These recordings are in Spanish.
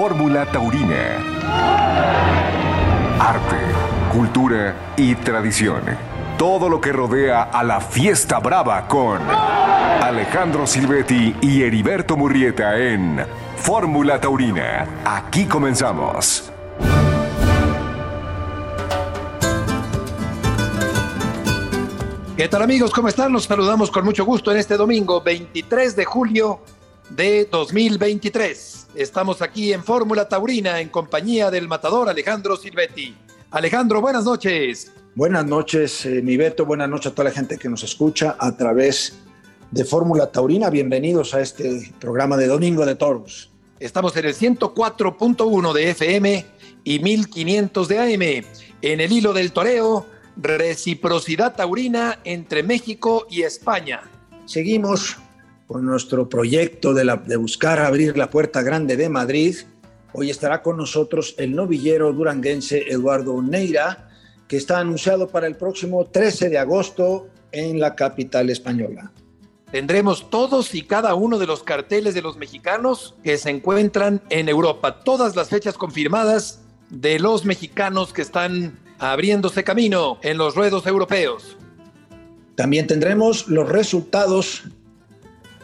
Fórmula Taurina. Arte, cultura y tradición. Todo lo que rodea a la fiesta brava con Alejandro Silvetti y Heriberto Murrieta en Fórmula Taurina. Aquí comenzamos. ¿Qué tal amigos? ¿Cómo están? Los saludamos con mucho gusto en este domingo 23 de julio de 2023. Estamos aquí en Fórmula Taurina en compañía del matador Alejandro Silvetti. Alejandro, buenas noches. Buenas noches, eh, mi Beto. Buenas noches a toda la gente que nos escucha a través de Fórmula Taurina. Bienvenidos a este programa de Domingo de Toros. Estamos en el 104.1 de FM y 1500 de AM. En el hilo del toreo, reciprocidad taurina entre México y España. Seguimos con nuestro proyecto de, la, de buscar abrir la puerta grande de Madrid. Hoy estará con nosotros el novillero duranguense Eduardo Neira, que está anunciado para el próximo 13 de agosto en la capital española. Tendremos todos y cada uno de los carteles de los mexicanos que se encuentran en Europa. Todas las fechas confirmadas de los mexicanos que están abriéndose camino en los ruedos europeos. También tendremos los resultados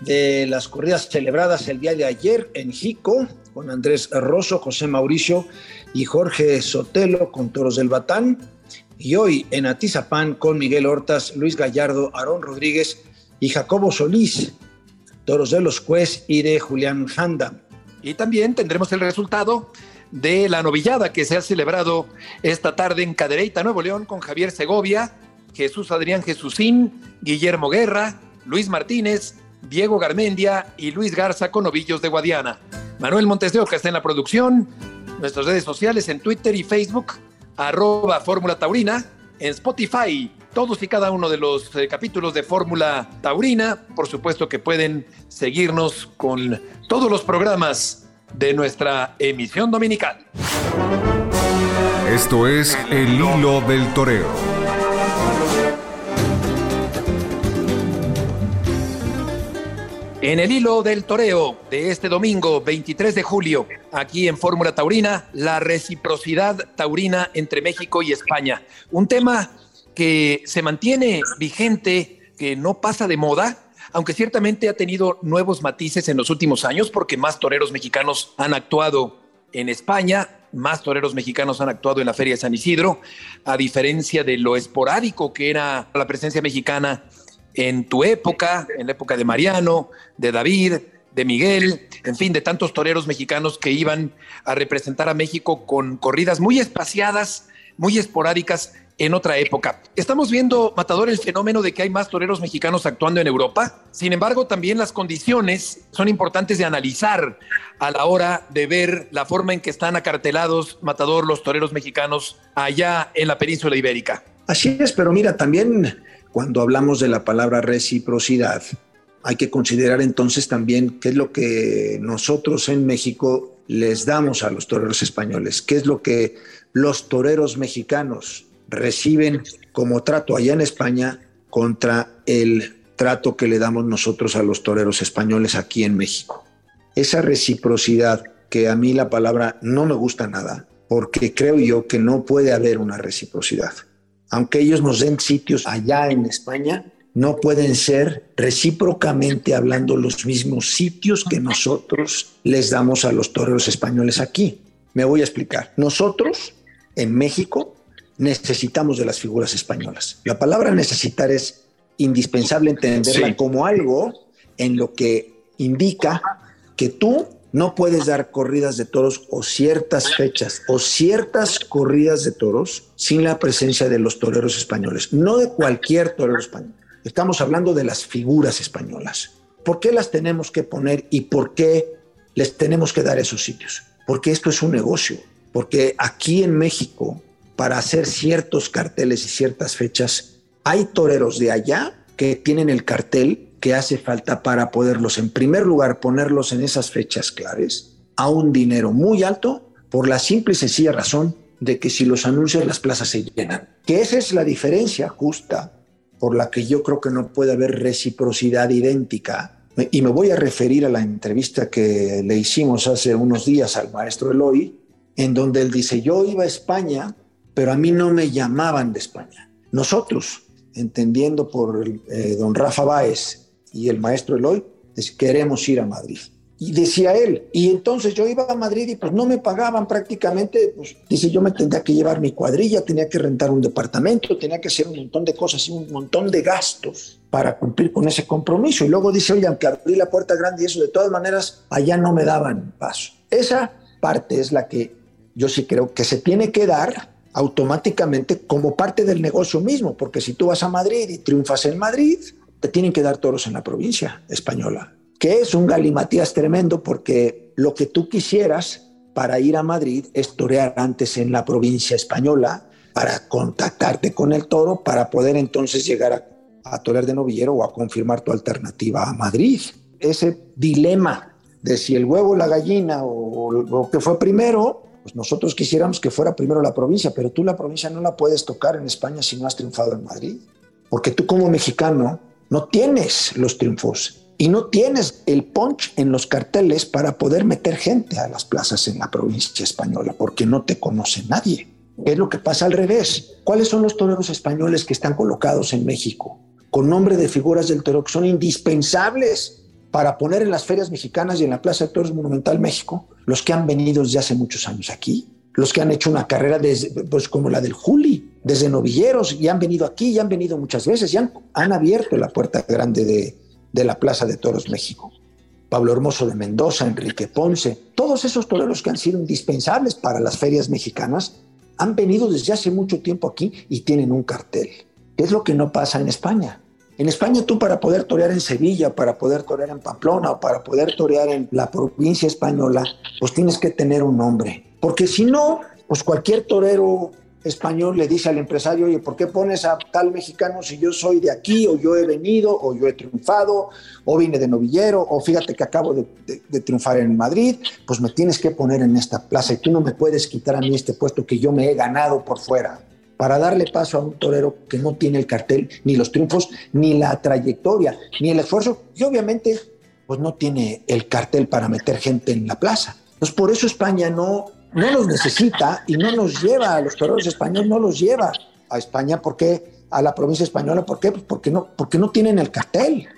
de las corridas celebradas el día de ayer en Jico, con Andrés Rosso, José Mauricio y Jorge Sotelo con Toros del Batán. Y hoy en Atizapán con Miguel Hortas, Luis Gallardo, Aarón Rodríguez y Jacobo Solís, Toros de los Cues y de Julián Janda. Y también tendremos el resultado de la novillada que se ha celebrado esta tarde en Cadereyta, Nuevo León, con Javier Segovia, Jesús Adrián Jesusín, Guillermo Guerra, Luis Martínez, Diego Garmendia y Luis Garza con novillos de Guadiana. Manuel Montes de Oca está en la producción. Nuestras redes sociales en Twitter y Facebook, arroba Fórmula Taurina, en Spotify, todos y cada uno de los eh, capítulos de Fórmula Taurina. Por supuesto que pueden seguirnos con todos los programas de nuestra emisión dominical. Esto es El Hilo del Toreo. En el hilo del toreo de este domingo 23 de julio, aquí en Fórmula Taurina, la reciprocidad taurina entre México y España. Un tema que se mantiene vigente, que no pasa de moda, aunque ciertamente ha tenido nuevos matices en los últimos años porque más toreros mexicanos han actuado en España, más toreros mexicanos han actuado en la Feria de San Isidro, a diferencia de lo esporádico que era la presencia mexicana en tu época, en la época de Mariano, de David, de Miguel, en fin, de tantos toreros mexicanos que iban a representar a México con corridas muy espaciadas, muy esporádicas en otra época. Estamos viendo, Matador, el fenómeno de que hay más toreros mexicanos actuando en Europa. Sin embargo, también las condiciones son importantes de analizar a la hora de ver la forma en que están acartelados, Matador, los toreros mexicanos allá en la península ibérica. Así es, pero mira, también cuando hablamos de la palabra reciprocidad, hay que considerar entonces también qué es lo que nosotros en México les damos a los toreros españoles, qué es lo que los toreros mexicanos reciben como trato allá en España contra el trato que le damos nosotros a los toreros españoles aquí en México. Esa reciprocidad que a mí la palabra no me gusta nada, porque creo yo que no puede haber una reciprocidad aunque ellos nos den sitios allá en España, no pueden ser recíprocamente hablando los mismos sitios que nosotros les damos a los toreros españoles aquí. Me voy a explicar. Nosotros, en México, necesitamos de las figuras españolas. La palabra necesitar es indispensable entenderla como algo en lo que indica que tú no puedes dar corridas de toros o ciertas fechas o ciertas corridas de toros sin la presencia de los toreros españoles, no de cualquier torero español. Estamos hablando de las figuras españolas. ¿Por qué las tenemos que poner y por qué les tenemos que dar esos sitios? Porque esto es un negocio, porque aquí en México, para hacer ciertos carteles y ciertas fechas, hay toreros de allá que tienen el cartel que hace falta para poderlos, en primer lugar, ponerlos en esas fechas claves a un dinero muy alto por la simple y sencilla razón de que si los anuncias las plazas se llenan. Que esa es la diferencia justa por la que yo creo que no puede haber reciprocidad idéntica y me voy a referir a la entrevista que le hicimos hace unos días al maestro Eloy, en donde él dice, yo iba a España, pero a mí no me llamaban de España. Nosotros, entendiendo por eh, don Rafa Báez y el maestro Eloy, queremos ir a Madrid. Y decía él, y entonces yo iba a Madrid y pues no me pagaban prácticamente, pues dice yo me tendría que llevar mi cuadrilla, tenía que rentar un departamento, tenía que hacer un montón de cosas y un montón de gastos para cumplir con ese compromiso. Y luego dice, oye, aunque abrí la puerta grande y eso, de todas maneras, allá no me daban paso. Esa parte es la que yo sí creo que se tiene que dar automáticamente como parte del negocio mismo, porque si tú vas a Madrid y triunfas en Madrid, tienen que dar toros en la provincia española que es un galimatías tremendo porque lo que tú quisieras para ir a Madrid es torear antes en la provincia española para contactarte con el toro para poder entonces llegar a, a torear de novillero o a confirmar tu alternativa a Madrid. Ese dilema de si el huevo la gallina o lo que fue primero, pues nosotros quisiéramos que fuera primero la provincia, pero tú la provincia no la puedes tocar en España si no has triunfado en Madrid, porque tú como mexicano no tienes los triunfos y no tienes el punch en los carteles para poder meter gente a las plazas en la provincia española, porque no te conoce nadie. Es lo que pasa al revés. ¿Cuáles son los toreros españoles que están colocados en México? Con nombre de figuras del toro que son indispensables para poner en las ferias mexicanas y en la Plaza de Toros Monumental México, los que han venido desde hace muchos años aquí, los que han hecho una carrera desde, pues como la del Juli, desde novilleros, y han venido aquí, y han venido muchas veces, y han, abierto la puerta grande de, de la Plaza de Toros México. Pablo Hermoso de Mendoza, Enrique Ponce, todos esos toreros que han sido indispensables para las ferias mexicanas, han venido desde hace mucho tiempo aquí y tienen un cartel. ¿Qué es lo que no pasa en España? En España tú para poder torear en Sevilla, para poder torear en Pamplona o para poder torear en la provincia española, pues tienes que tener un nombre. Porque si no, pues cualquier torero español le dice al empresario, oye, ¿por qué pones a tal mexicano si yo soy de aquí, o yo he venido, o yo he triunfado, o vine de novillero, o fíjate que acabo de, triunfar en Madrid, pues me tienes que poner en esta plaza y tú no me puedes quitar a mí este puesto que yo me he ganado por fuera para darle paso a un torero que no tiene el cartel, ni los triunfos, ni la trayectoria, ni el esfuerzo, y obviamente pues no tiene el cartel para meter gente en la plaza. Entonces por eso España no no los necesita y no nos lleva a los toreros españoles, no los lleva a España. ¿Por qué? A la provincia española. ¿Por qué? Porque no, porque no tienen el cartel.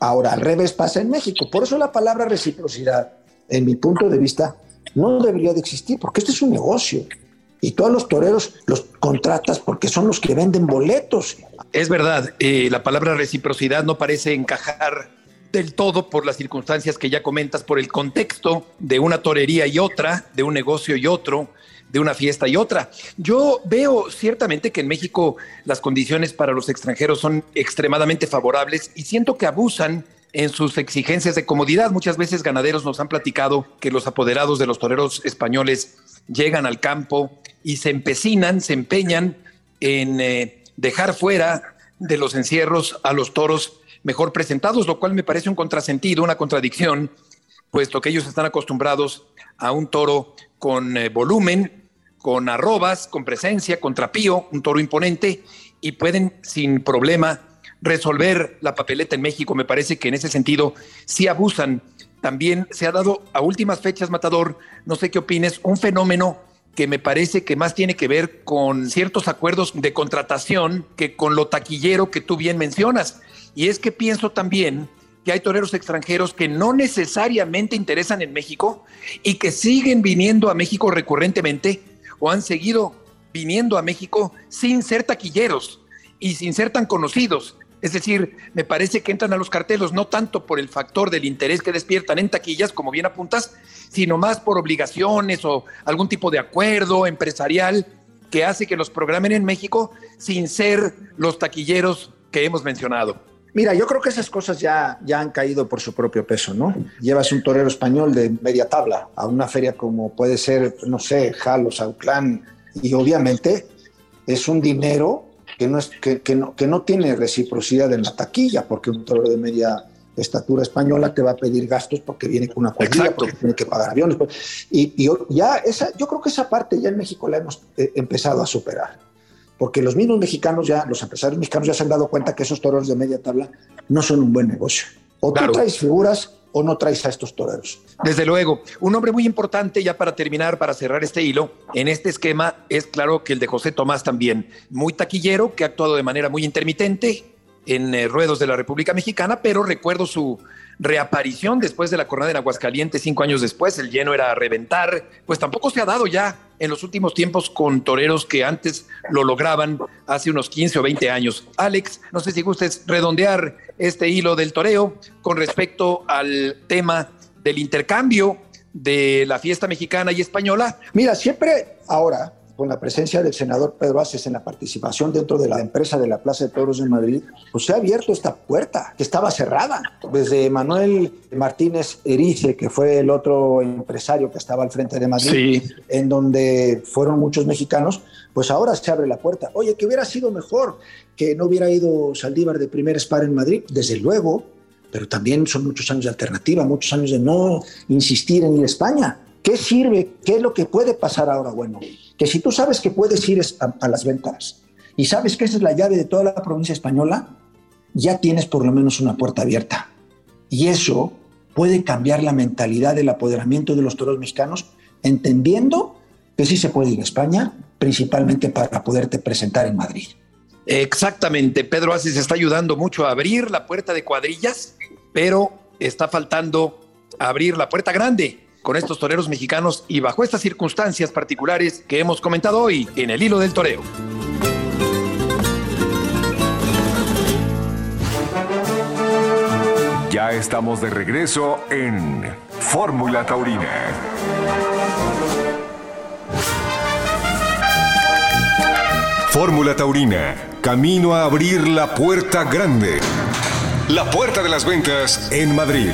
Ahora, al revés pasa en México. Por eso la palabra reciprocidad, en mi punto de vista, no debería de existir, porque este es un negocio. Y todos los toreros los contratas porque son los que venden boletos. Es verdad, eh, la palabra reciprocidad no parece encajar del todo por las circunstancias que ya comentas, por el contexto de una torería y otra, de un negocio y otro, de una fiesta y otra. Yo veo ciertamente que en México las condiciones para los extranjeros son extremadamente favorables y siento que abusan en sus exigencias de comodidad. Muchas veces ganaderos nos han platicado que los apoderados de los toreros españoles llegan al campo y se empecinan, se empeñan en eh, dejar fuera de los encierros a los toros mejor presentados, lo cual me parece un contrasentido, una contradicción, puesto que ellos están acostumbrados a un toro con eh, volumen, con arrobas, con presencia, con trapío, un toro imponente, y pueden sin problema resolver la papeleta en México. Me parece que en ese sentido sí abusan. También se ha dado a últimas fechas, Matador, no sé qué opines, un fenómeno que me parece que más tiene que ver con ciertos acuerdos de contratación que con lo taquillero que tú bien mencionas. Y es que pienso también que hay toreros extranjeros que no necesariamente interesan en México y que siguen viniendo a México recurrentemente o han seguido viniendo a México sin ser taquilleros y sin ser tan conocidos. Es decir, me parece que entran a los cartelos no tanto por el factor del interés que despiertan en taquillas, como bien apuntas, sino más por obligaciones o algún tipo de acuerdo empresarial que hace que los programen en México sin ser los taquilleros que hemos mencionado. Mira, yo creo que esas cosas ya, ya han caído por su propio peso, ¿no? Llevas un torero español de media tabla a una feria como puede ser, no sé, Jalos, Auclán, y obviamente es un dinero que no, es, que, que, no, que no tiene reciprocidad en la taquilla, porque un torero de media estatura española te va a pedir gastos porque viene con una cuadrilla, porque tiene que pagar aviones. Pues, y, y, ya esa, yo creo que esa parte ya en México la hemos eh, empezado a superar porque los mismos mexicanos ya, los empresarios mexicanos ya se han dado cuenta que esos toros de media tabla no son un buen negocio. O tú traes figuras o no traes a estos toreros. Desde luego, un hombre muy importante ya para terminar, para cerrar este hilo, en este esquema es claro que el de José Tomás también, muy taquillero, que ha actuado de manera muy intermitente en eh, ruedos de la República Mexicana, pero recuerdo su reaparición después de la jornada en Aguascalientes, cinco años después, el lleno era a reventar, pues tampoco se ha dado ya en los últimos tiempos con toreros que antes lo lograban hace unos 15 o 20 años. Alex, no sé si gustes redondear este hilo del toreo con respecto al tema del intercambio de la fiesta mexicana y española. Mira, siempre ahora con la presencia del senador Pedro Aces en la participación dentro de la empresa de la Plaza de Toros de Madrid, pues se ha abierto esta puerta que estaba cerrada. Desde Manuel Martínez Erice, que fue el otro empresario que estaba al frente de Madrid, en donde fueron muchos mexicanos, pues ahora se abre la puerta. Oye, que hubiera sido mejor que no hubiera ido Saldívar de primer spar en Madrid, desde luego, pero también son muchos años de alternativa, muchos años de no insistir en ir a España. ¿Qué sirve? ¿Qué es lo que puede pasar ahora? Bueno, que si tú sabes que puedes ir a, las ventas y sabes que esa es la llave de toda la provincia española, ya tienes por lo menos una puerta abierta. Y eso puede cambiar la mentalidad del apoderamiento de los toros mexicanos, entendiendo que sí se puede ir a España, principalmente para poderte presentar en Madrid. Exactamente, Pedro Asis está ayudando mucho a abrir la puerta de cuadrillas, pero está faltando abrir la puerta grande con estos toreros mexicanos y bajo estas circunstancias particulares que hemos comentado hoy en el hilo del toreo. Ya estamos de regreso en Fórmula Taurina. Fórmula Taurina, camino a abrir la puerta grande. La puerta de las ventas en Madrid.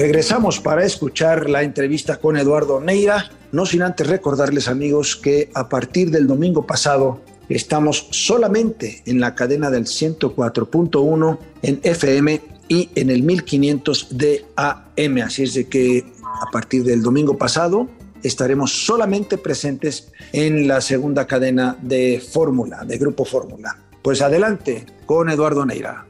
Regresamos para escuchar la entrevista con Eduardo Neira, no sin antes recordarles amigos que a partir del domingo pasado estamos solamente en la cadena del 104.1 en FM y en el 1500 de AM, así es de que a partir del domingo pasado estaremos solamente presentes en la segunda cadena de Fórmula, de Grupo Fórmula. Pues adelante con Eduardo Neira.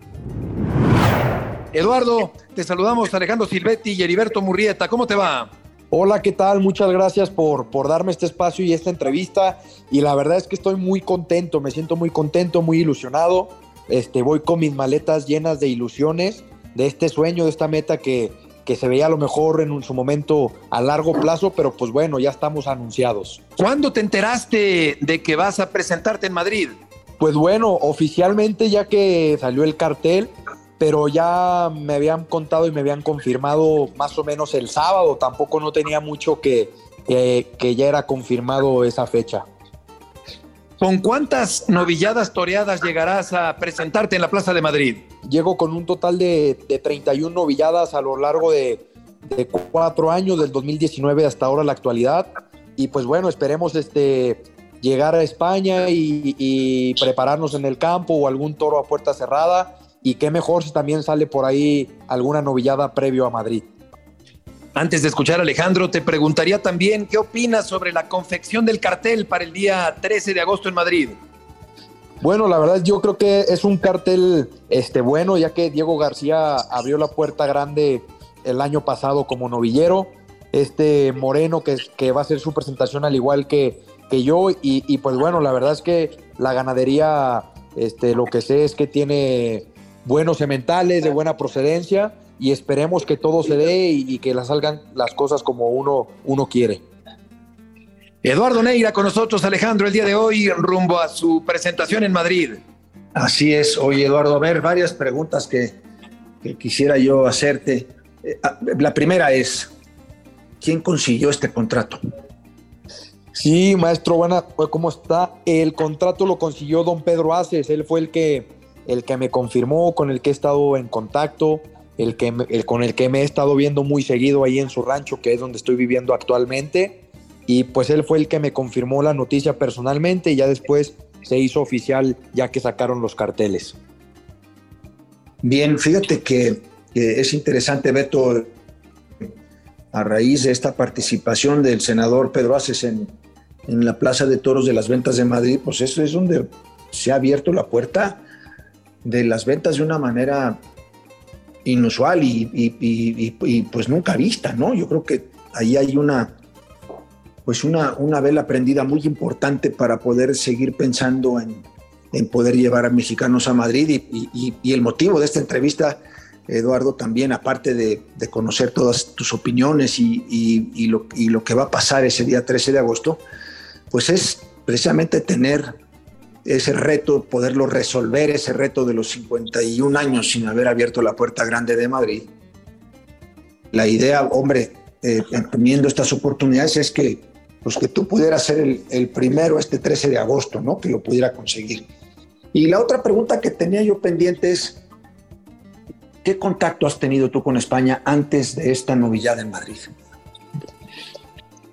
Eduardo, te saludamos Alejandro Silvetti y Heriberto Murrieta. ¿Cómo te va? Hola, ¿qué tal? Muchas gracias por, por darme este espacio y esta entrevista. Y la verdad es que estoy muy contento, me siento muy contento, muy ilusionado. Este, voy con mis maletas llenas de ilusiones, de este sueño, de esta meta que, que se veía a lo mejor en su momento a largo plazo, pero pues bueno, ya estamos anunciados. ¿Cuándo te enteraste de que vas a presentarte en Madrid? Pues bueno, oficialmente ya que salió el cartel, pero ya me habían contado y me habían confirmado más o menos el sábado, tampoco no tenía mucho que, que, ya era confirmado esa fecha. ¿Con cuántas novilladas toreadas llegarás a presentarte en la Plaza de Madrid? Llego con un total de, de 31 novilladas a lo largo de, de, cuatro años, del 2019 hasta ahora la actualidad. Y pues bueno, esperemos este, llegar a España y, y prepararnos en el campo o algún toro a puerta cerrada y qué mejor si también sale por ahí alguna novillada previo a Madrid. Antes de escuchar a Alejandro, te preguntaría también qué opinas sobre la confección del cartel para el día 13 de agosto en Madrid. Bueno, la verdad yo creo que es un cartel este, bueno, ya que Diego García abrió la puerta grande el año pasado como novillero. Este Moreno, que, que va a ser su presentación al igual que, que yo. Y, y, pues bueno, la verdad es que la ganadería, este, lo que sé es que tiene buenos sementales, de buena procedencia y esperemos que todo se dé y, que las salgan las cosas como uno, uno quiere. Eduardo Neira con nosotros, Alejandro, el día de hoy rumbo a su presentación en Madrid. Así es, oye Eduardo, a ver, varias preguntas que, quisiera yo hacerte. Eh, ah, la primera es, ¿quién consiguió este contrato? Sí, maestro, buena, ¿cómo está? El contrato lo consiguió don Pedro Aces, él fue el que el que me confirmó, con el que he estado en contacto, el, que, el con el que me he estado viendo muy seguido ahí en su rancho, que es donde estoy viviendo actualmente. Y pues él fue el que me confirmó la noticia personalmente y ya después se hizo oficial ya que sacaron los carteles. Bien, fíjate que, es interesante, Beto, a raíz de esta participación del senador Pedro Aces en la Plaza de Toros de las Ventas de Madrid, pues eso es donde se ha abierto la puerta de las ventas de una manera inusual y, pues nunca vista, ¿no? Yo creo que ahí hay una, pues una, una vela prendida muy importante para poder seguir pensando en, en poder llevar a mexicanos a Madrid y, el motivo de esta entrevista, Eduardo, también aparte de, conocer todas tus opiniones y, lo, y lo que va a pasar ese día 13 de agosto, pues es precisamente tener ese reto, poderlo resolver, ese reto de los 51 años sin haber abierto la puerta grande de Madrid. La idea, hombre, eh, teniendo estas oportunidades es que, pues que tú pudieras ser el, primero este 13 de agosto, ¿no? Que lo pudiera conseguir. Y la otra pregunta que tenía yo pendiente es, ¿qué contacto has tenido tú con España antes de esta novillada en Madrid?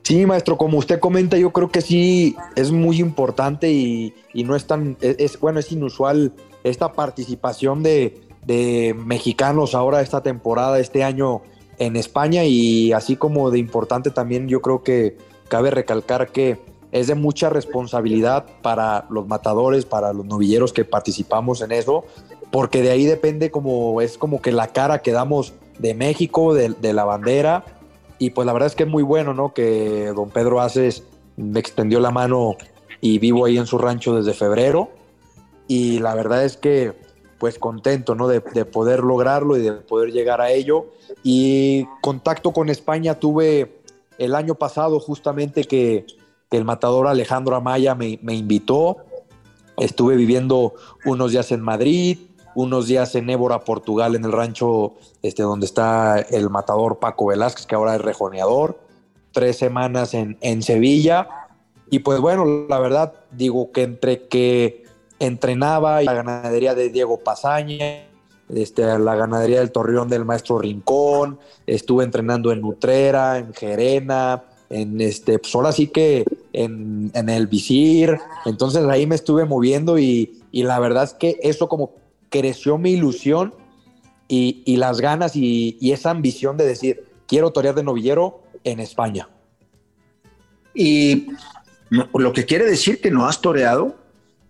Sí, maestro, como usted comenta, yo creo que sí es muy importante y, no es tan, es, bueno, es inusual esta participación de, mexicanos ahora esta temporada, este año en España y así como de importante también yo creo que cabe recalcar que es de mucha responsabilidad para los matadores, para los novilleros que participamos en eso, porque de ahí depende como es como que la cara que damos de México, de, de la bandera y pues la verdad es que es muy bueno, ¿no? Que don Pedro Aces me extendió la mano y vivo ahí en su rancho desde febrero. Y la verdad es que pues contento, ¿no? De, poder lograrlo y de poder llegar a ello. Y contacto con España tuve el año pasado justamente que, el matador Alejandro Amaya me, me invitó. Estuve viviendo unos días en Madrid, unos días en Évora, Portugal, en el rancho este, donde está el matador Paco Velázquez, que ahora es rejoneador, tres semanas en, Sevilla. Y pues bueno, la verdad, digo que entre que entrenaba la ganadería de Diego Pasaña, este, la ganadería del Torreón del maestro Rincón, estuve entrenando en Nutrera, en Gerena, en este, pues ahora sí que en, el Visir, entonces ahí me estuve moviendo y, y la verdad es que eso como creció mi ilusión y, las ganas y, esa ambición de decir, quiero torear de novillero en España. Y lo que quiere decir que no has toreado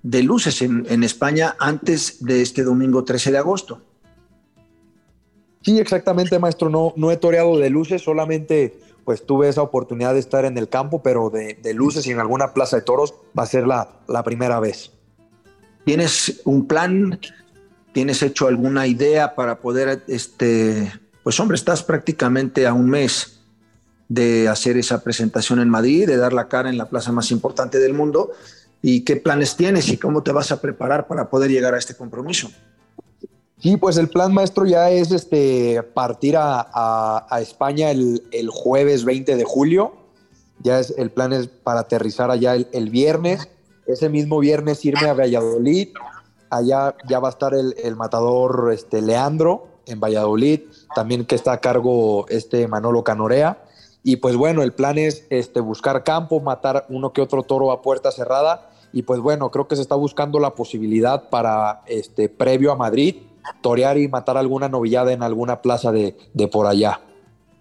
de luces en, España antes de este domingo 13 de agosto. Sí, exactamente, maestro. No, no he toreado de luces, solamente pues tuve esa oportunidad de estar en el campo, pero de, luces y en alguna plaza de toros va a ser la, la primera vez. ¿Tienes un plan ¿Tienes hecho alguna idea para poder, este, pues hombre, estás prácticamente a un mes de hacer esa presentación en Madrid, de dar la cara en la plaza más importante del mundo? ¿Y qué planes tienes y cómo te vas a preparar para poder llegar a este compromiso? Sí, pues el plan maestro ya es este, partir a, España el, jueves 20 de julio. Ya es, el plan es para aterrizar allá el, el viernes. Ese mismo viernes irme a Valladolid, allá ya va a estar el, matador este, Leandro en Valladolid, también que está a cargo este Manolo Canorea. Y pues bueno, el plan es este, buscar campo, matar uno que otro toro a puerta cerrada. Y pues bueno, creo que se está buscando la posibilidad para, este, previo a Madrid, torear y matar alguna novillada en alguna plaza de, por allá.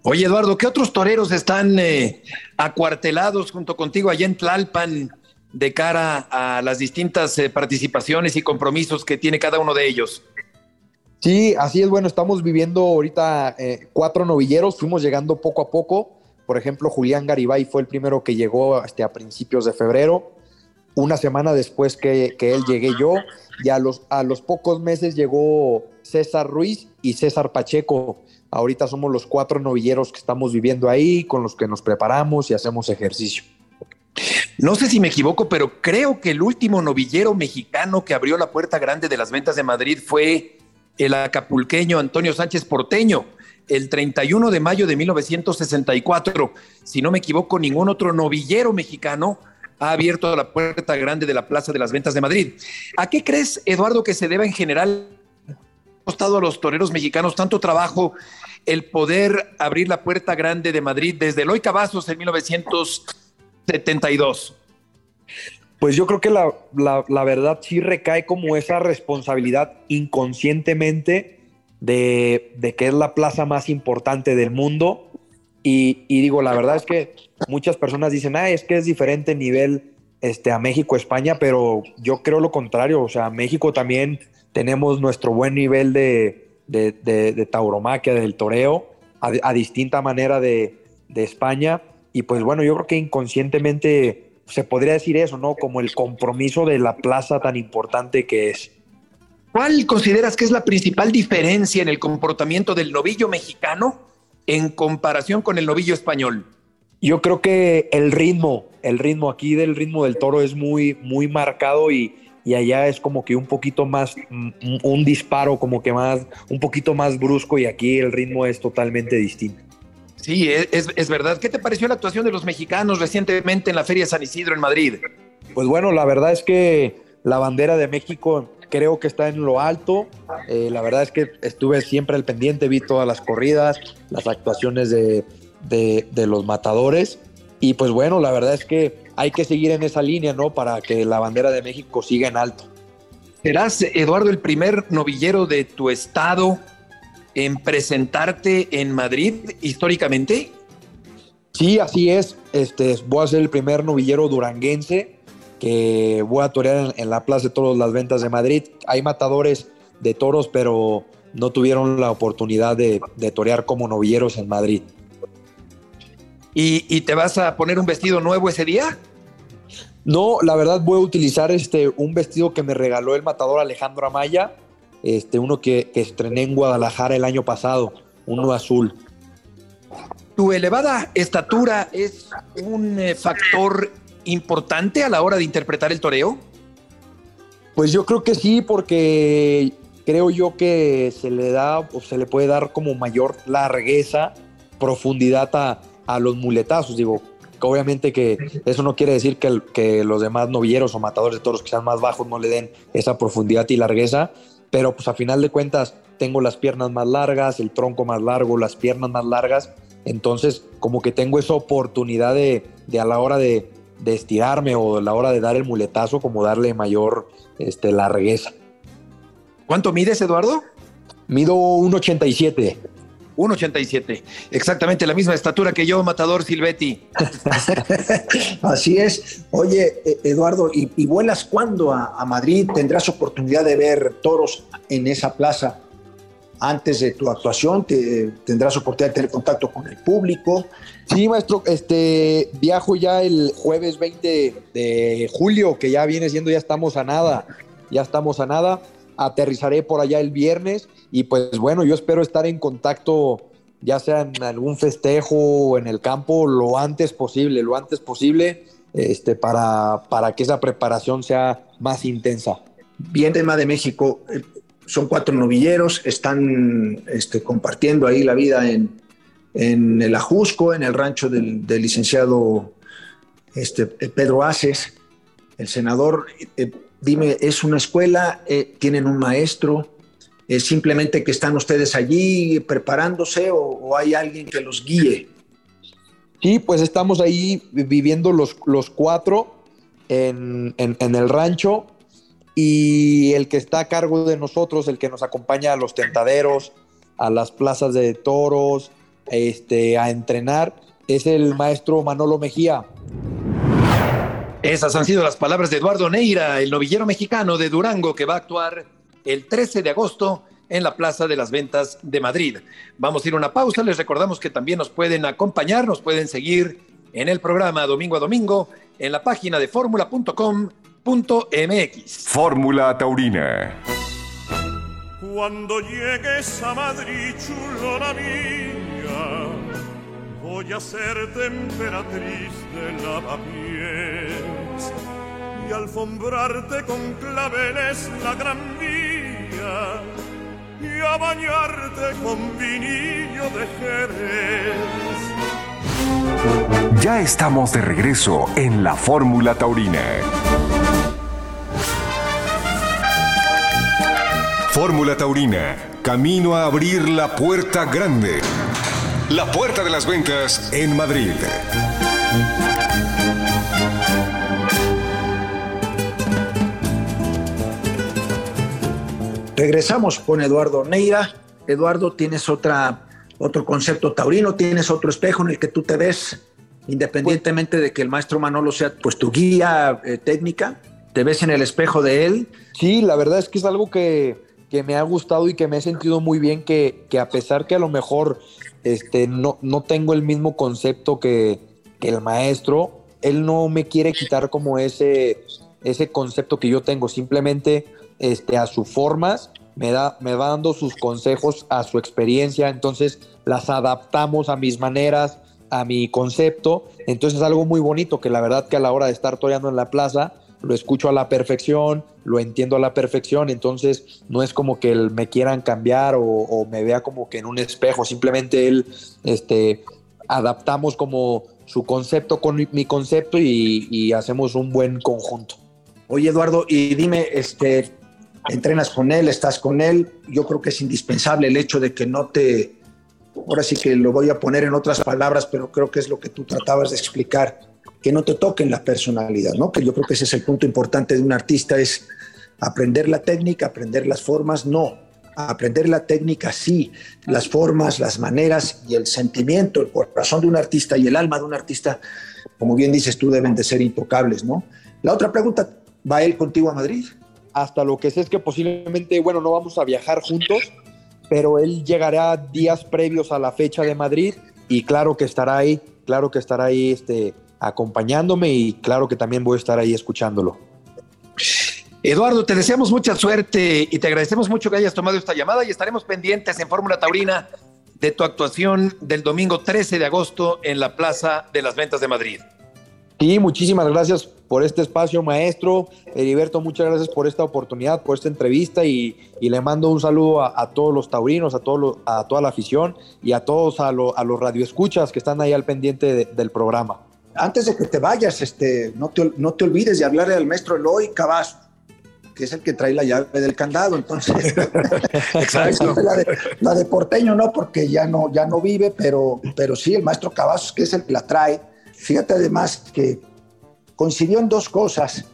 Oye, Eduardo, ¿qué otros toreros están eh, acuartelados junto contigo allá en Tlalpan? De cara a las distintas eh, participaciones y compromisos que tiene cada uno de ellos. Sí, así es. Bueno, estamos viviendo ahorita eh, cuatro novilleros, fuimos llegando poco a poco. Por ejemplo, Julián Garibay fue el primero que llegó este, a principios de febrero. Una semana después que, él llegué yo, y a los, a los pocos meses llegó César Ruiz y César Pacheco. Ahorita somos los cuatro novilleros que estamos viviendo ahí, con los que nos preparamos y hacemos ejercicio. No sé si me equivoco, pero creo que el último novillero mexicano que abrió la puerta grande de las ventas de Madrid fue el acapulqueño Antonio Sánchez Porteño, el 31 de mayo de 1964. Si no me equivoco, ningún otro novillero mexicano ha abierto la puerta grande de la Plaza de las Ventas de Madrid. ¿A qué crees, Eduardo, que se deba en general costado a los toreros mexicanos tanto trabajo el poder abrir la puerta grande de Madrid desde Eloy Cavazos en 1900 72. Pues yo creo que la, verdad sí recae como esa responsabilidad inconscientemente de, que es la plaza más importante del mundo Y, digo, la verdad es que muchas personas dicen, ah, es que es diferente nivel este, a México-España, pero yo creo lo contrario. O sea, México también tenemos nuestro buen nivel de, de, tauromaquia, del toreo, a, distinta manera de, de España. Y pues bueno, yo creo que inconscientemente se podría decir eso, ¿no? Como el compromiso de la plaza tan importante que es. ¿Cuál consideras que es la principal diferencia en el comportamiento del novillo mexicano en comparación con el novillo español? Yo creo que el ritmo, el ritmo aquí del ritmo del toro es muy, muy marcado y, y allá es como que un poquito más, un disparo como que más, un poquito más brusco y aquí el ritmo es totalmente distinto. Sí, es, es, verdad. ¿Qué te pareció la actuación de los mexicanos recientemente en la Feria San Isidro en Madrid? Pues bueno, la verdad es que la bandera de México creo que está en lo alto. Eh, la verdad es que estuve siempre al pendiente, vi todas las corridas, las actuaciones de, de, los matadores. Y pues bueno, la verdad es que hay que seguir en esa línea, ¿no? Para que la bandera de México siga en alto. ¿Serás, Eduardo, el primer novillero de tu estado en presentarte en Madrid históricamente? Sí, así es. Este, voy a ser el primer novillero duranguense que voy a torear en, la Plaza de Toros Las Ventas de Madrid. Hay matadores de toros, pero no tuvieron la oportunidad de, torear como novilleros en Madrid. ¿Y, ¿Y, te vas a poner un vestido nuevo ese día? No, la verdad voy a utilizar este, un vestido que me regaló el matador Alejandro Amaya este, uno que, estrené en Guadalajara el año pasado, uno azul. ¿Tu elevada estatura es un eh, factor importante a la hora de interpretar el toreo? Pues yo creo que sí, porque creo yo que se le da o se le puede dar como mayor largueza, profundidad a, los muletazos. Digo, obviamente que eso no quiere decir que, que, los demás novilleros o matadores de toros que sean más bajos no le den esa profundidad y largueza, pero pues a final de cuentas tengo las piernas más largas, el tronco más largo, las piernas más largas, entonces como que tengo esa oportunidad de, a la hora de, estirarme o a la hora de dar el muletazo, como darle mayor este, largueza. ¿Cuánto mides, Eduardo? Mido 1,87. 1,87. Exactamente la misma estatura que yo, Matador Silvetti. Así es. Oye, e, Eduardo, ¿y, vuelas cuándo a, Madrid? ¿Tendrás oportunidad de ver toros en esa plaza antes de tu actuación? ¿Tendrás oportunidad de tener contacto con el público? Sí, maestro, este viajo ya el jueves 20 de julio, que ya viene siendo, ya estamos a nada, ya estamos a nada. Aterrizaré por allá el viernes y pues bueno, yo espero estar en contacto, ya sea en algún festejo o en el campo, lo antes posible, lo antes posible, este, para, para que esa preparación sea más intensa. Bien, tema de México, eh, son cuatro novilleros, están este, compartiendo ahí la vida en, en el Ajusco, en el rancho del, licenciado este, Pedro Aces. El senador, eh, dime, ¿es una escuela? Eh, ¿Tienen un maestro? ¿Es simplemente que están ustedes allí preparándose o, hay alguien que los guíe? Sí, pues estamos ahí viviendo los, los cuatro en, el rancho y el que está a cargo de nosotros, el que nos acompaña a los tentaderos, a las plazas de toros, este, a entrenar, es el maestro Manolo Mejía. Esas han sido las palabras de Eduardo Neira, el novillero mexicano de Durango que va a actuar el 13 de agosto en la Plaza de las Ventas de Madrid. Vamos a ir a una pausa. Les recordamos que también nos pueden acompañar, nos pueden seguir en el programa domingo a domingo en la página de fórmula.com.mx. Fórmula Taurina. Cuando llegues a Madrid, chulona mía, voy a ser temperatriz de lavapiés y alfombrarte con claveles la gran y a bañarte con vinillo de Jerez. Ya estamos de regreso en la Fórmula Taurina. Fórmula Taurina, camino a abrir la puerta grande. La puerta de las ventas en Madrid. Regresamos con Eduardo Neira. Eduardo, tienes otra otro concepto taurino, tienes otro espejo en el que tú te ves, independientemente de que el maestro Manolo sea pues tu guía eh, técnica, te ves en el espejo de él. Sí, la verdad es que es algo que, que me ha gustado y que me he sentido muy bien, que, que a pesar que a lo mejor este, no, no tengo el mismo concepto que, que el maestro, él no me quiere quitar como ese, ese concepto que yo tengo, simplemente este, a sus formas, me, da, me va dando sus consejos a su experiencia, entonces las adaptamos a mis maneras, a mi concepto, entonces es algo muy bonito que la verdad que a la hora de estar toreando en la plaza, lo escucho a la perfección, lo entiendo a la perfección, entonces no es como que él me quieran cambiar o, me vea como que en un espejo, simplemente él, este, adaptamos como su concepto con mi, mi concepto y, y, hacemos un buen conjunto. Oye Eduardo, y dime, este, entrenas con él, estás con él, yo creo que es indispensable el hecho de que no te, ahora sí que lo voy a poner en otras palabras, pero creo que es lo que tú tratabas de explicar, que no te toquen la personalidad, ¿no? Que yo creo que ese es el punto importante de un artista, es aprender la técnica, aprender las formas, no. Aprender la técnica, sí, las formas, las maneras y el sentimiento, el corazón de un artista y el alma de un artista, como bien dices tú, deben de ser intocables, ¿no? La otra pregunta, ¿va él contigo a Madrid? Hasta lo que sé es que posiblemente, bueno, no vamos a viajar juntos, pero él llegará días previos a la fecha de Madrid y claro que estará ahí, claro que estará ahí este, acompañándome y claro que también voy a estar ahí escuchándolo. Eduardo, te deseamos mucha suerte y te agradecemos mucho que hayas tomado esta llamada y estaremos pendientes en Fórmula Taurina de tu actuación del domingo 13 de agosto en la Plaza de las Ventas de Madrid. Sí, muchísimas gracias por este espacio, maestro. Heriberto, muchas gracias por esta oportunidad, por esta entrevista y, y le mando un saludo a, a, todos los taurinos, a, todos los, a toda la afición y a todos a, lo, a los radioescuchas que están ahí al pendiente de, del programa. Antes de que te vayas, este, no, te, no te olvides de hablarle al maestro Eloy Cavazo que es el que trae la llave del candado, entonces. Exacto. la, de, la, de, porteño no, porque ya no, ya no vive, pero, pero sí, el maestro Cavazos, que es el que la trae. Fíjate además que coincidió en dos cosas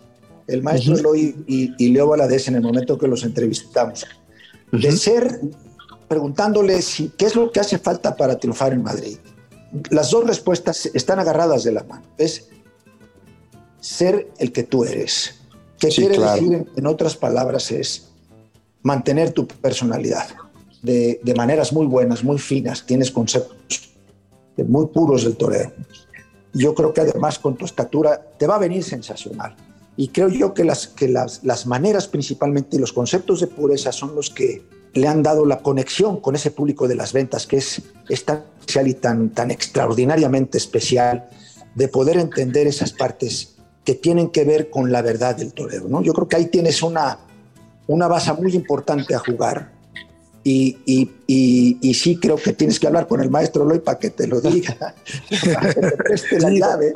el maestro uh -huh. Eloy y, y, Leo Valadez en el momento que los entrevistamos. Uh -huh. De ser, preguntándole si, qué es lo que hace falta para triunfar en Madrid. Las dos respuestas están agarradas de la mano. Es ser el que tú eres ¿Qué sí, quiere claro. decir, en otras palabras, es mantener tu personalidad de, de, maneras muy buenas, muy finas, tienes conceptos muy puros del torero. Yo creo que además con tu estatura te va a venir sensacional. Y creo yo que las, que las, las maneras principalmente y los conceptos de pureza son los que le han dado la conexión con ese público de las ventas, que es, es tan especial y tan, tan extraordinariamente especial de poder entender esas partes que tienen que ver con la verdad del torero. ¿no? Yo creo que ahí tienes una, una base muy importante a jugar y, y, y, y, sí creo que tienes que hablar con el maestro Loy para que te lo diga, para que te preste la sí, llave.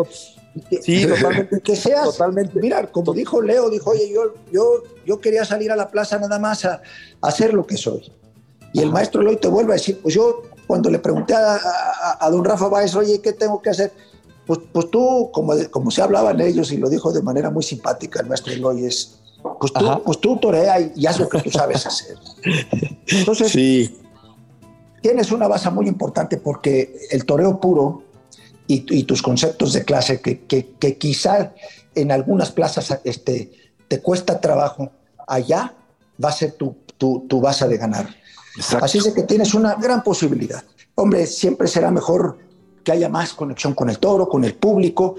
Sí, totalmente. Que seas, totalmente. Mira, como dijo Leo, dijo, oye, yo, yo, yo quería salir a la plaza nada más a, a hacer lo que soy. Y el maestro Loy te vuelve a decir, pues yo cuando le pregunté a, a, a don Rafa Báez, oye, ¿qué tengo que hacer? Pues, pues, tú, como, como se hablaban ellos y lo dijo de manera muy simpática el maestro Eloy, es, pues tú, pues tú torea y, y, haz lo que tú sabes hacer. Entonces, sí. tienes una base muy importante porque el toreo puro y, y tus conceptos de clase, que, que, que quizá en algunas plazas este, te cuesta trabajo, allá va a ser tu, tu, tu base de ganar. Exacto. Así es que tienes una gran posibilidad. Hombre, siempre será mejor que haya más conexión con el toro, con el público,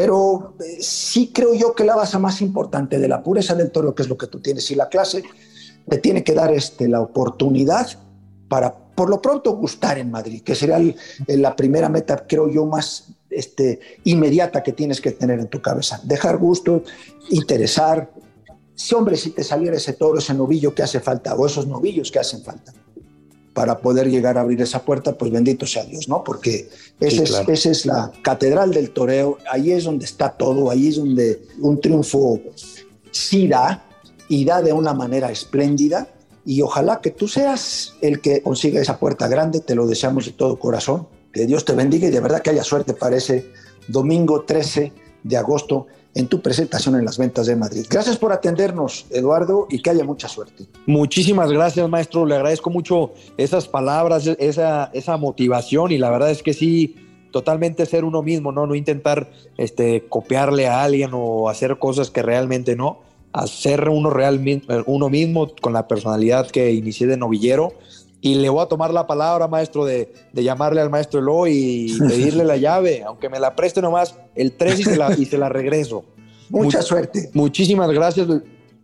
pero eh, sí creo yo que la base más importante de la pureza del toro, que es lo que tú tienes, y la clase, te tiene que dar este, la oportunidad para, por lo pronto, gustar en Madrid, que sería el, la primera meta, creo yo, más este, inmediata que tienes que tener en tu cabeza. Dejar gusto, interesar. Si, hombre, si te saliera ese toro, ese novillo que hace falta, o esos novillos que hacen falta para poder llegar a abrir esa puerta, pues bendito sea Dios, ¿no? Porque esa, sí, claro. es, esa es la catedral del toreo, ahí es donde está todo, ahí es donde un triunfo sí da y da de una manera espléndida y ojalá que tú seas el que consiga esa puerta grande, te lo deseamos de todo corazón, que Dios te bendiga y de verdad que haya suerte para ese domingo 13 de agosto en tu presentación en las ventas de Madrid. Gracias por atendernos, Eduardo, y que haya mucha suerte. Muchísimas gracias, maestro. Le agradezco mucho esas palabras, esa, esa motivación y la verdad es que sí, totalmente ser uno mismo, ¿no? No intentar este, copiarle a alguien o hacer cosas que realmente no. Hacer uno, real, uno mismo con la personalidad que inicié de novillero y le voy a tomar la palabra, maestro, de, llamarle al maestro Eloy y pedirle la llave, aunque me la preste nomás el 3 y se la, y se la regreso. Mucha suerte. Muchísimas gracias.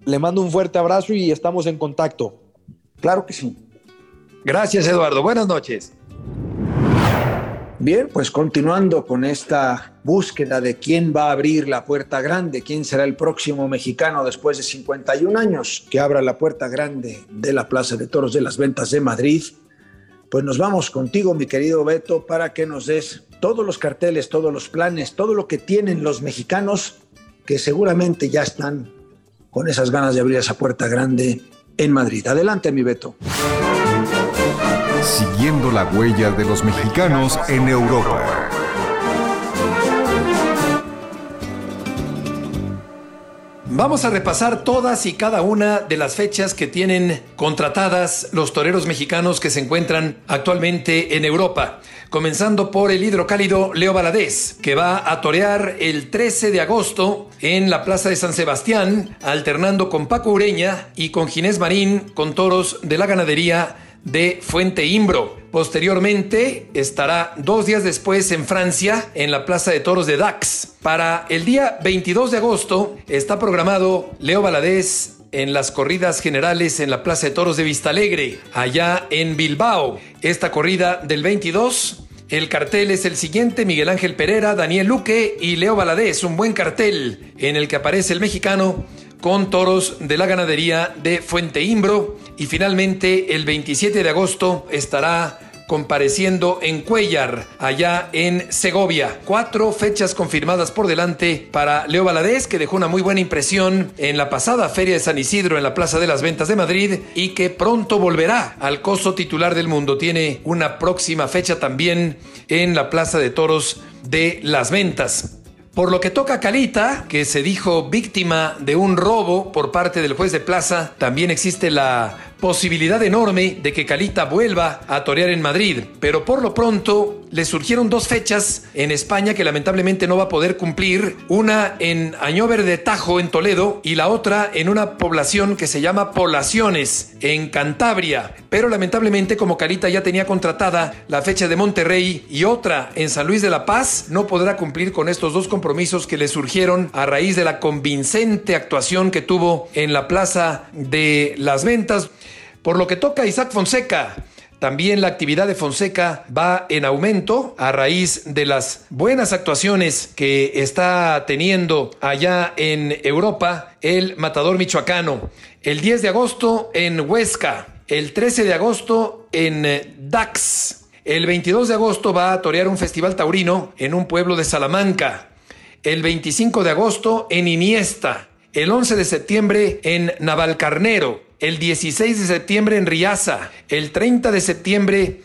Le mando un fuerte abrazo y estamos en contacto. Claro que sí. Gracias, Eduardo. Buenas noches. Bien, pues continuando con esta búsqueda de quién va a abrir la puerta grande, quién será el próximo mexicano después de 51 años que abra la puerta grande de la Plaza de Toros de las Ventas de Madrid, pues nos vamos contigo, mi querido Beto, para que nos des todos los carteles, todos los planes, todo lo que tienen los mexicanos que seguramente ya están con esas ganas de abrir esa puerta grande en Madrid. Adelante, mi Beto siguiendo la huella de los mexicanos en Europa. Vamos a repasar todas y cada una de las fechas que tienen contratadas los toreros mexicanos que se encuentran actualmente en Europa. Comenzando por el hidrocálido Leo Valadez, que va a torear el 13 de agosto en la Plaza de San Sebastián, alternando con Paco Ureña y con Ginés Marín con toros de la ganadería de Fuente Imbro. Posteriormente estará dos días después en Francia, en la Plaza de Toros de Dax. Para el día 22 de agosto está programado Leo Valadez en las corridas generales en la Plaza de Toros de Vistalegre, allá en Bilbao. Esta corrida del 22 el cartel es el siguiente, Miguel Ángel Pereira, Daniel Luque y Leo Valadez, un buen cartel en el que aparece el mexicano con toros de la ganadería de Fuente Imbro y finalmente el 27 de agosto estará compareciendo en Cuellar, allá en Segovia. Cuatro fechas confirmadas por delante para Leo Valadez, que dejó una muy buena impresión en la pasada Feria de San Isidro en la Plaza de las Ventas de Madrid y que pronto volverá al coso titular del mundo. Tiene una próxima fecha también en la Plaza de Toros de las Ventas. Por lo que toca a Calita, que se dijo víctima de un robo por parte del juez de plaza, también existe la posibilidad enorme de que Calita vuelva a torear en Madrid, pero por lo pronto le surgieron dos fechas en España que lamentablemente no va a poder cumplir, una en Añover de Tajo en Toledo y la otra en una población que se llama Polaciones en Cantabria, pero lamentablemente como Calita ya tenía contratada la fecha de Monterrey y otra en San Luis de la Paz, no podrá cumplir con estos dos compromisos que le surgieron a raíz de la convincente actuación que tuvo en la Plaza de las Ventas. Por lo que toca a Isaac Fonseca, también la actividad de Fonseca va en aumento a raíz de las buenas actuaciones que está teniendo allá en Europa el matador michoacano. El 10 de agosto en Huesca, el 13 de agosto en Dax, el 22 de agosto va a torear un festival taurino en un pueblo de Salamanca, el 25 de agosto en Iniesta, el 11 de septiembre en Navalcarnero, el 16 de septiembre en Riaza, el 30 de septiembre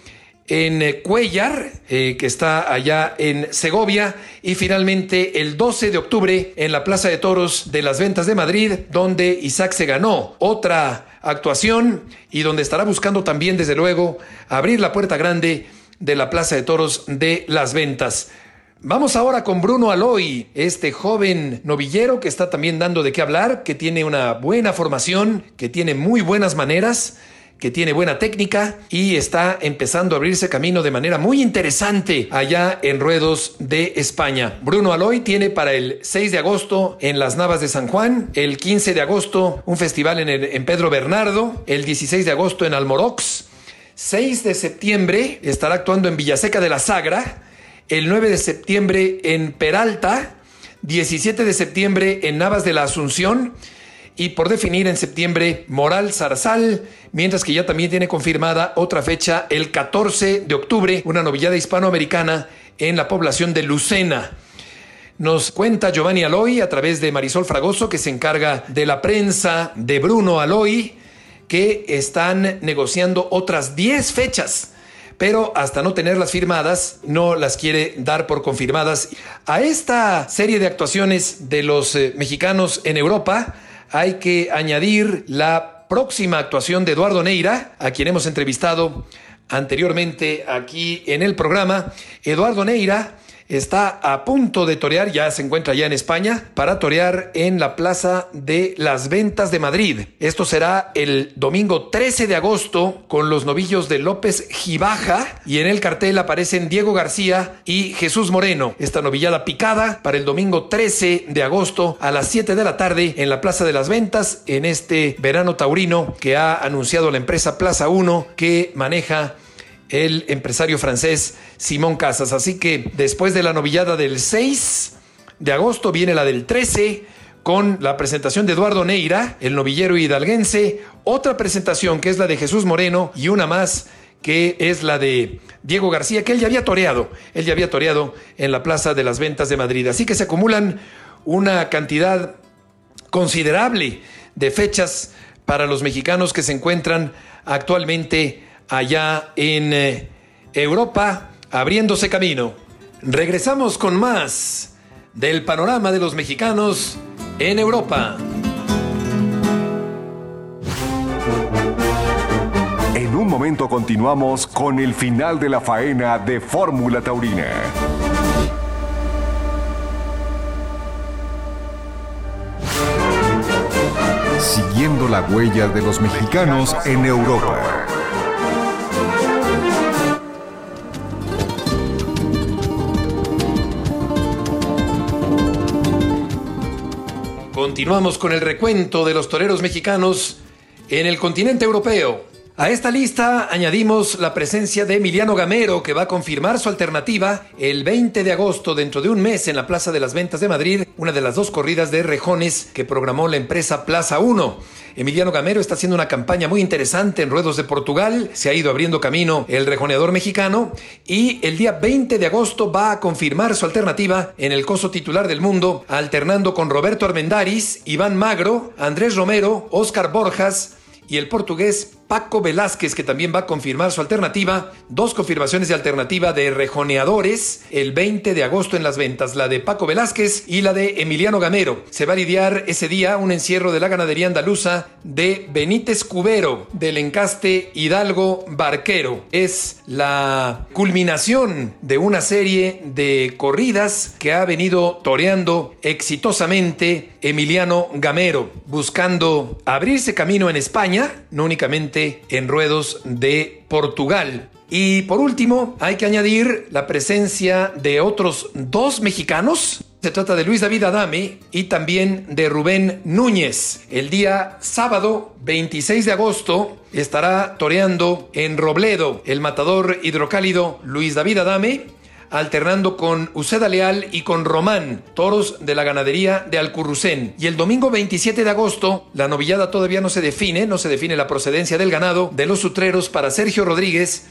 en eh, Cuellar, eh, que está allá en Segovia, y finalmente el 12 de octubre en la Plaza de Toros de las Ventas de Madrid, donde Isaac se ganó otra actuación y donde estará buscando también, desde luego, abrir la puerta grande de la Plaza de Toros de las Ventas. Vamos ahora con Bruno Aloy, este joven novillero que está también dando de qué hablar, que tiene una buena formación, que tiene muy buenas maneras, que tiene buena técnica y está empezando a abrirse camino de manera muy interesante allá en Ruedos de España. Bruno Aloy tiene para el 6 de agosto en las Navas de San Juan, el 15 de agosto un festival en, en Pedro Bernardo, el 16 de agosto en Almorox, 6 de septiembre estará actuando en Villaseca de la Sagra, el 9 de septiembre en Peralta, 17 de septiembre en Navas de la Asunción y por definir en septiembre Moral Zarzal, mientras que ya también tiene confirmada otra fecha el 14 de octubre, una novillada hispanoamericana en la población de Lucena. Nos cuenta Giovanni Aloy a través de Marisol Fragoso, que se encarga de la prensa de Bruno Aloy, que están negociando otras 10 fechas pero hasta no tenerlas firmadas, no las quiere dar por confirmadas. A esta serie de actuaciones de los eh, mexicanos en Europa hay que añadir la próxima actuación de Eduardo Neira, a quien hemos entrevistado anteriormente aquí en el programa. Eduardo Neira está a punto de torear, ya se encuentra ya en España, para torear en la Plaza de las Ventas de Madrid. Esto será el domingo 13 de agosto con los novillos de López Gibaja y en el cartel aparecen Diego García y Jesús Moreno. Esta novillada picada para el domingo 13 de agosto a las 7 de la tarde en la Plaza de las Ventas en este verano taurino que ha anunciado la empresa Plaza 1 que maneja el empresario francés Simón Casas. Así que después de la novillada del 6 de agosto viene la del 13 con la presentación de Eduardo Neira, el novillero hidalguense, otra presentación que es la de Jesús Moreno y una más que es la de Diego García, que él ya había toreado, él ya había toreado en la Plaza de las Ventas de Madrid. Así que se acumulan una cantidad considerable de fechas para los mexicanos que se encuentran actualmente allá en eh, Europa, abriéndose camino. Regresamos con más del panorama de los mexicanos en Europa. En un momento continuamos con el final de la faena de Fórmula Taurina. Siguiendo la huella de los mexicanos en Europa. Continuamos con el recuento de los toreros mexicanos en el continente europeo. A esta lista añadimos la presencia de Emiliano Gamero, que va a confirmar su alternativa el 20 de agosto, dentro de un mes, en la Plaza de las Ventas de Madrid, una de las dos corridas de rejones que programó la empresa Plaza 1. Emiliano Gamero está haciendo una campaña muy interesante en Ruedos de Portugal, se ha ido abriendo camino el rejoneador mexicano y el día 20 de agosto va a confirmar su alternativa en el coso titular del mundo, alternando con Roberto Armendaris, Iván Magro, Andrés Romero, Óscar Borjas y el portugués Paco Velázquez, que también va a confirmar su alternativa. Dos confirmaciones de alternativa de rejoneadores el 20 de agosto en las ventas, la de Paco Velázquez y la de Emiliano Gamero. Se va a lidiar ese día un encierro de la ganadería andaluza de Benítez Cubero, del encaste Hidalgo Barquero. Es la culminación de una serie de corridas que ha venido toreando exitosamente Emiliano Gamero, buscando abrirse camino en España, no únicamente en ruedos de Portugal. Y por último, hay que añadir la presencia de otros dos mexicanos. Se trata de Luis David Adame y también de Rubén Núñez. El día sábado 26 de agosto estará toreando en Robledo el matador hidrocálido Luis David Adame alternando con Uceda Leal y con Román, toros de la ganadería de Alcurrucén. Y el domingo 27 de agosto, la novillada todavía no se define, no se define la procedencia del ganado de los sutreros para Sergio Rodríguez,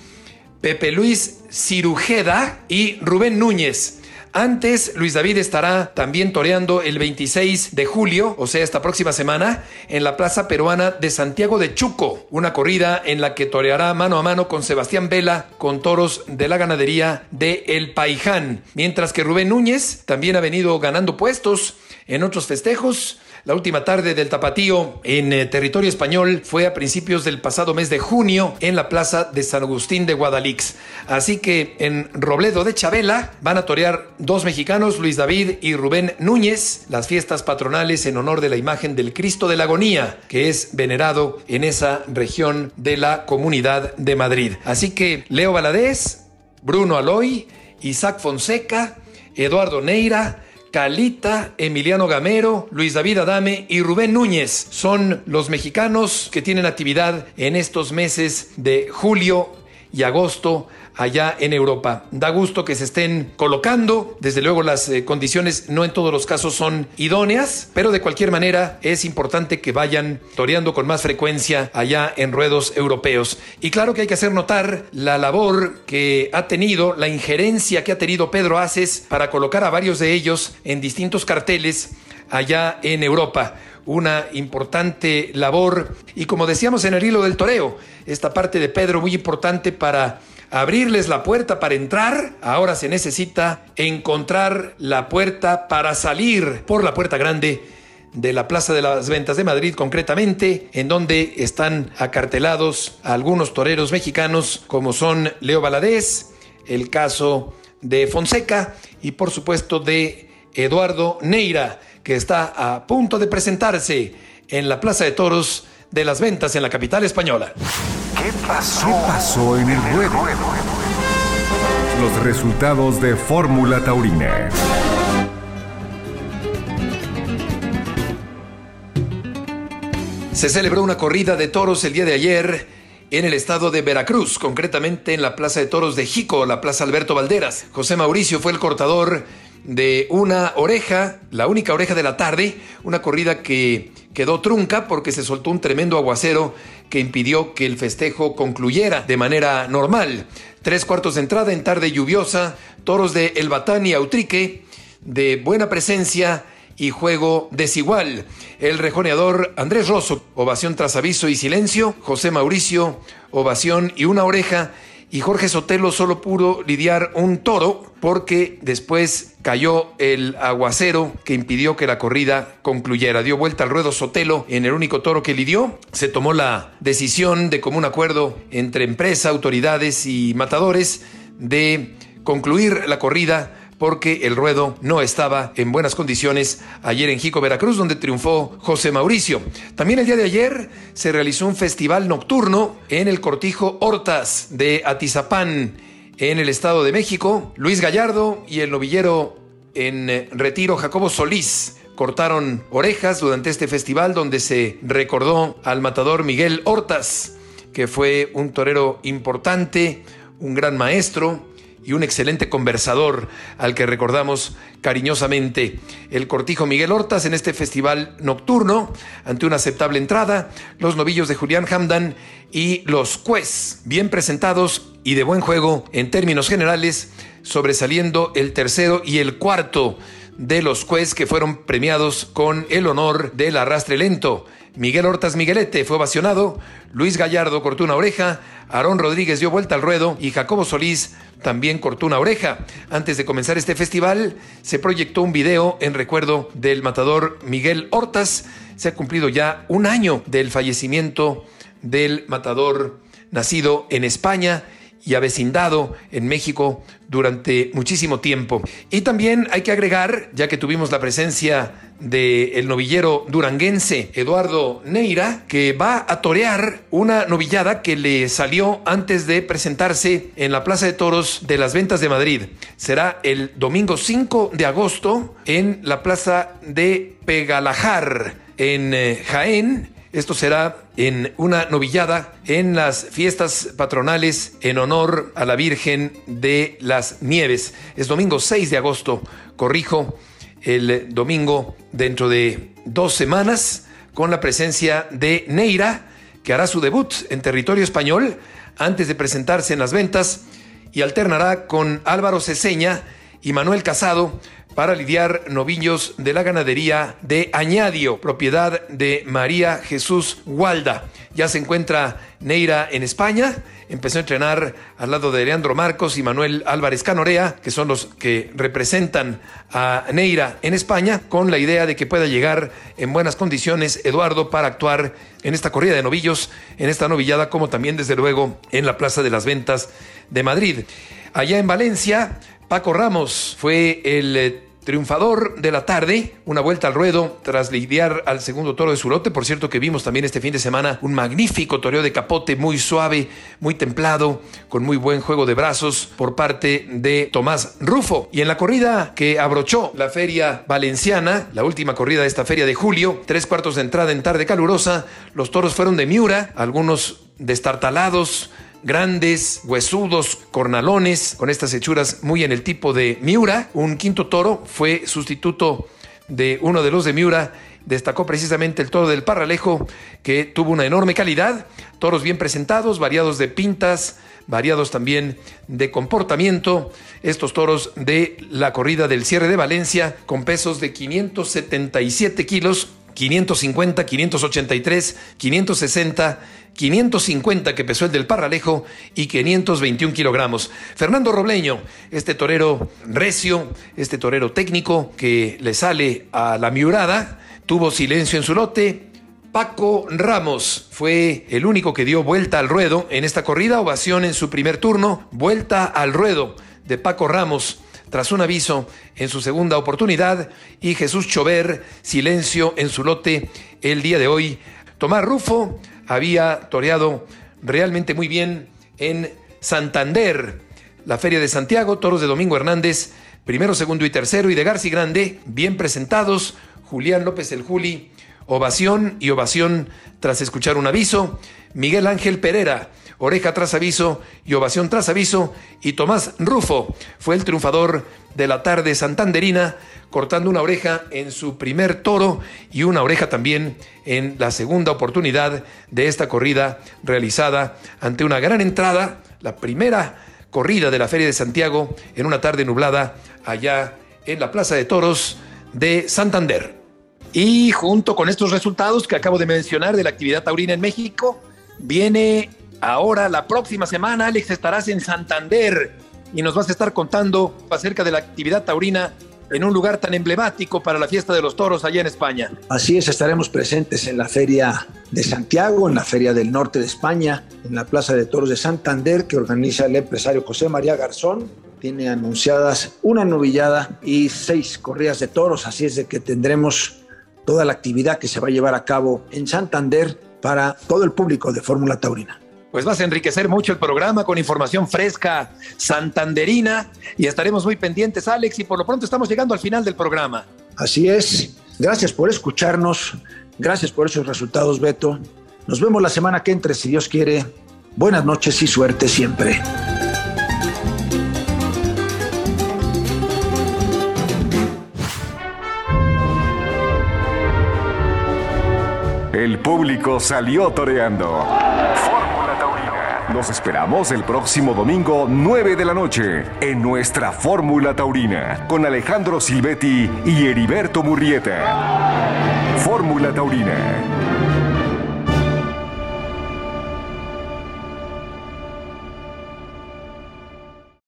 Pepe Luis Cirujeda y Rubén Núñez. Antes, Luis David estará también toreando el 26 de julio, o sea, esta próxima semana, en la Plaza Peruana de Santiago de Chuco, una corrida en la que toreará mano a mano con Sebastián Vela con toros de la ganadería de El Paiján, mientras que Rubén Núñez también ha venido ganando puestos en otros festejos la última tarde del tapatío en eh, territorio español fue a principios del pasado mes de junio en la plaza de San Agustín de Guadalix. Así que en Robledo de Chabela van a torear dos mexicanos, Luis David y Rubén Núñez, las fiestas patronales en honor de la imagen del Cristo de la Agonía, que es venerado en esa región de la Comunidad de Madrid. Así que Leo Valadez, Bruno Aloy, Isaac Fonseca, Eduardo Neira, Calita, Emiliano Gamero, Luis David Adame y Rubén Núñez son los mexicanos que tienen actividad en estos meses de julio y agosto allá en Europa. Da gusto que se estén colocando. Desde luego las eh, condiciones no en todos los casos son idóneas, pero de cualquier manera es importante que vayan toreando con más frecuencia allá en ruedos europeos. Y claro que hay que hacer notar la labor que ha tenido, la injerencia que ha tenido Pedro Aces para colocar a varios de ellos en distintos carteles allá en Europa una importante labor y como decíamos en el hilo del toreo, esta parte de Pedro muy importante para abrirles la puerta para entrar, ahora se necesita encontrar la puerta para salir por la puerta grande de la Plaza de las Ventas de Madrid concretamente, en donde están acartelados algunos toreros mexicanos como son Leo Valadez, el caso de Fonseca y por supuesto de Eduardo Neira, que está a punto de presentarse en la Plaza de Toros de las Ventas en la capital española. ¿Qué pasó? ¿Qué pasó en el ruedo? Los resultados de Fórmula Taurina. Se celebró una corrida de toros el día de ayer en el estado de Veracruz, concretamente en la Plaza de Toros de Jico, la Plaza Alberto Valderas. José Mauricio fue el cortador de una oreja, la única oreja de la tarde, una corrida que quedó trunca porque se soltó un tremendo aguacero que impidió que el festejo concluyera de manera normal. Tres cuartos de entrada en tarde lluviosa, toros de El Batán y Autrique, de buena presencia y juego desigual. El rejoneador Andrés Rosso, ovación tras aviso y silencio. José Mauricio, ovación y una oreja. Y Jorge Sotelo solo pudo lidiar un toro porque después cayó el aguacero que impidió que la corrida concluyera. Dio vuelta al ruedo Sotelo en el único toro que lidió. Se tomó la decisión de común acuerdo entre empresa, autoridades y matadores de concluir la corrida porque el ruedo no estaba en buenas condiciones ayer en Jico, Veracruz, donde triunfó José Mauricio. También el día de ayer se realizó un festival nocturno en el cortijo Hortas de Atizapán, en el Estado de México. Luis Gallardo y el novillero en eh, retiro Jacobo Solís cortaron orejas durante este festival donde se recordó al matador Miguel Hortas, que fue un torero importante, un gran maestro, y un excelente conversador al que recordamos cariñosamente. El cortijo Miguel Hortas en este festival nocturno, ante una aceptable entrada, los novillos de Julián Hamdan y los Cues, bien presentados y de buen juego en términos generales, sobresaliendo el tercero y el cuarto de los Cues que fueron premiados con el honor del arrastre lento. Miguel Hortas Miguelete fue ovacionado, Luis Gallardo cortó una oreja, Aarón Rodríguez dio vuelta al ruedo y Jacobo Solís también cortó una oreja. Antes de comenzar este festival, se proyectó un video en recuerdo del matador Miguel Hortas. Se ha cumplido ya un año del fallecimiento del matador nacido en España y avecindado en México durante muchísimo tiempo. Y también hay que agregar, ya que tuvimos la presencia del el novillero duranguense Eduardo Neira, que va a torear una novillada que le salió antes de presentarse en la Plaza de Toros de las Ventas de Madrid. Será el domingo 5 de agosto en la Plaza de Pegalajar, en eh, Jaén esto será en una novillada en las fiestas patronales en honor a la Virgen de las Nieves. Es domingo 6 de agosto, corrijo, el domingo dentro de dos semanas con la presencia de Neira, que hará su debut en territorio español antes de presentarse en las ventas y alternará con Álvaro Ceseña y Manuel Casado para lidiar novillos de la ganadería de Añadio, propiedad de María Jesús Gualda. Ya se encuentra Neira en España, empezó a entrenar al lado de Leandro Marcos y Manuel Álvarez Canorea, que son los que representan a Neira en España, con la idea de que pueda llegar en buenas condiciones Eduardo para actuar en esta corrida de novillos, en esta novillada, como también desde luego en la Plaza de las Ventas de Madrid. Allá en Valencia, Paco Ramos fue el eh, triunfador de la tarde, una vuelta al ruedo tras lidiar al segundo toro de su lote. Por cierto que vimos también este fin de semana un magnífico toreo de capote, muy suave, muy templado, con muy buen juego de brazos por parte de Tomás Rufo. Y en la corrida que abrochó la feria valenciana, la última corrida de esta feria de julio, tres cuartos de entrada en tarde calurosa, los toros fueron de Miura, algunos destartalados, grandes, huesudos, cornalones, con estas hechuras muy en el tipo de Miura. Un quinto toro fue sustituto de uno de los de Miura. Destacó precisamente el toro del Parralejo, que tuvo una enorme calidad. Toros bien presentados, variados de pintas, variados también de comportamiento. Estos toros de la corrida del cierre de Valencia, con pesos de 577 kilos, 550, 583, 560, 550 que pesó el del Parralejo y 521 kilogramos. Fernando Robleño, este torero recio, este torero técnico que le sale a la miurada, tuvo silencio en su lote. Paco Ramos fue el único que dio vuelta al ruedo en esta corrida, ovación en su primer turno, vuelta al ruedo de Paco Ramos tras un aviso en su segunda oportunidad y Jesús Chover, silencio en su lote el día de hoy. Tomás Rufo había toreado realmente muy bien en Santander, la Feria de Santiago, toros de Domingo Hernández, primero, segundo y tercero, y de Garci Grande, bien presentados, Julián López el Juli, ovación y ovación tras escuchar un aviso, Miguel Ángel Pereira, oreja tras aviso y ovación tras aviso, y Tomás Rufo fue el triunfador de la tarde santanderina, cortando una oreja en su primer toro y una oreja también en la segunda oportunidad de esta corrida realizada ante una gran entrada, la primera corrida de la Feria de Santiago en una tarde nublada allá en la Plaza de Toros de Santander. Y junto con estos resultados que acabo de mencionar de la actividad taurina en México, viene Ahora, la próxima semana, Alex, estarás en Santander y nos vas a estar contando acerca de la actividad taurina en un lugar tan emblemático para la fiesta de los toros allá en España. Así es, estaremos presentes en la Feria de Santiago, en la Feria del Norte de España, en la Plaza de Toros de Santander, que organiza el empresario José María Garzón. Tiene anunciadas una novillada y seis corridas de toros, así es de que tendremos toda la actividad que se va a llevar a cabo en Santander para todo el público de Fórmula Taurina pues vas a enriquecer mucho el programa con información fresca, santanderina, y estaremos muy pendientes, Alex, y por lo pronto estamos llegando al final del programa. Así es. Gracias por escucharnos. Gracias por esos resultados, Beto. Nos vemos la semana que entre, si Dios quiere. Buenas noches y suerte siempre. El público salió toreando. Nos esperamos el próximo domingo 9 de la noche en nuestra Fórmula Taurina con Alejandro Silvetti y Heriberto Murrieta. Fórmula Taurina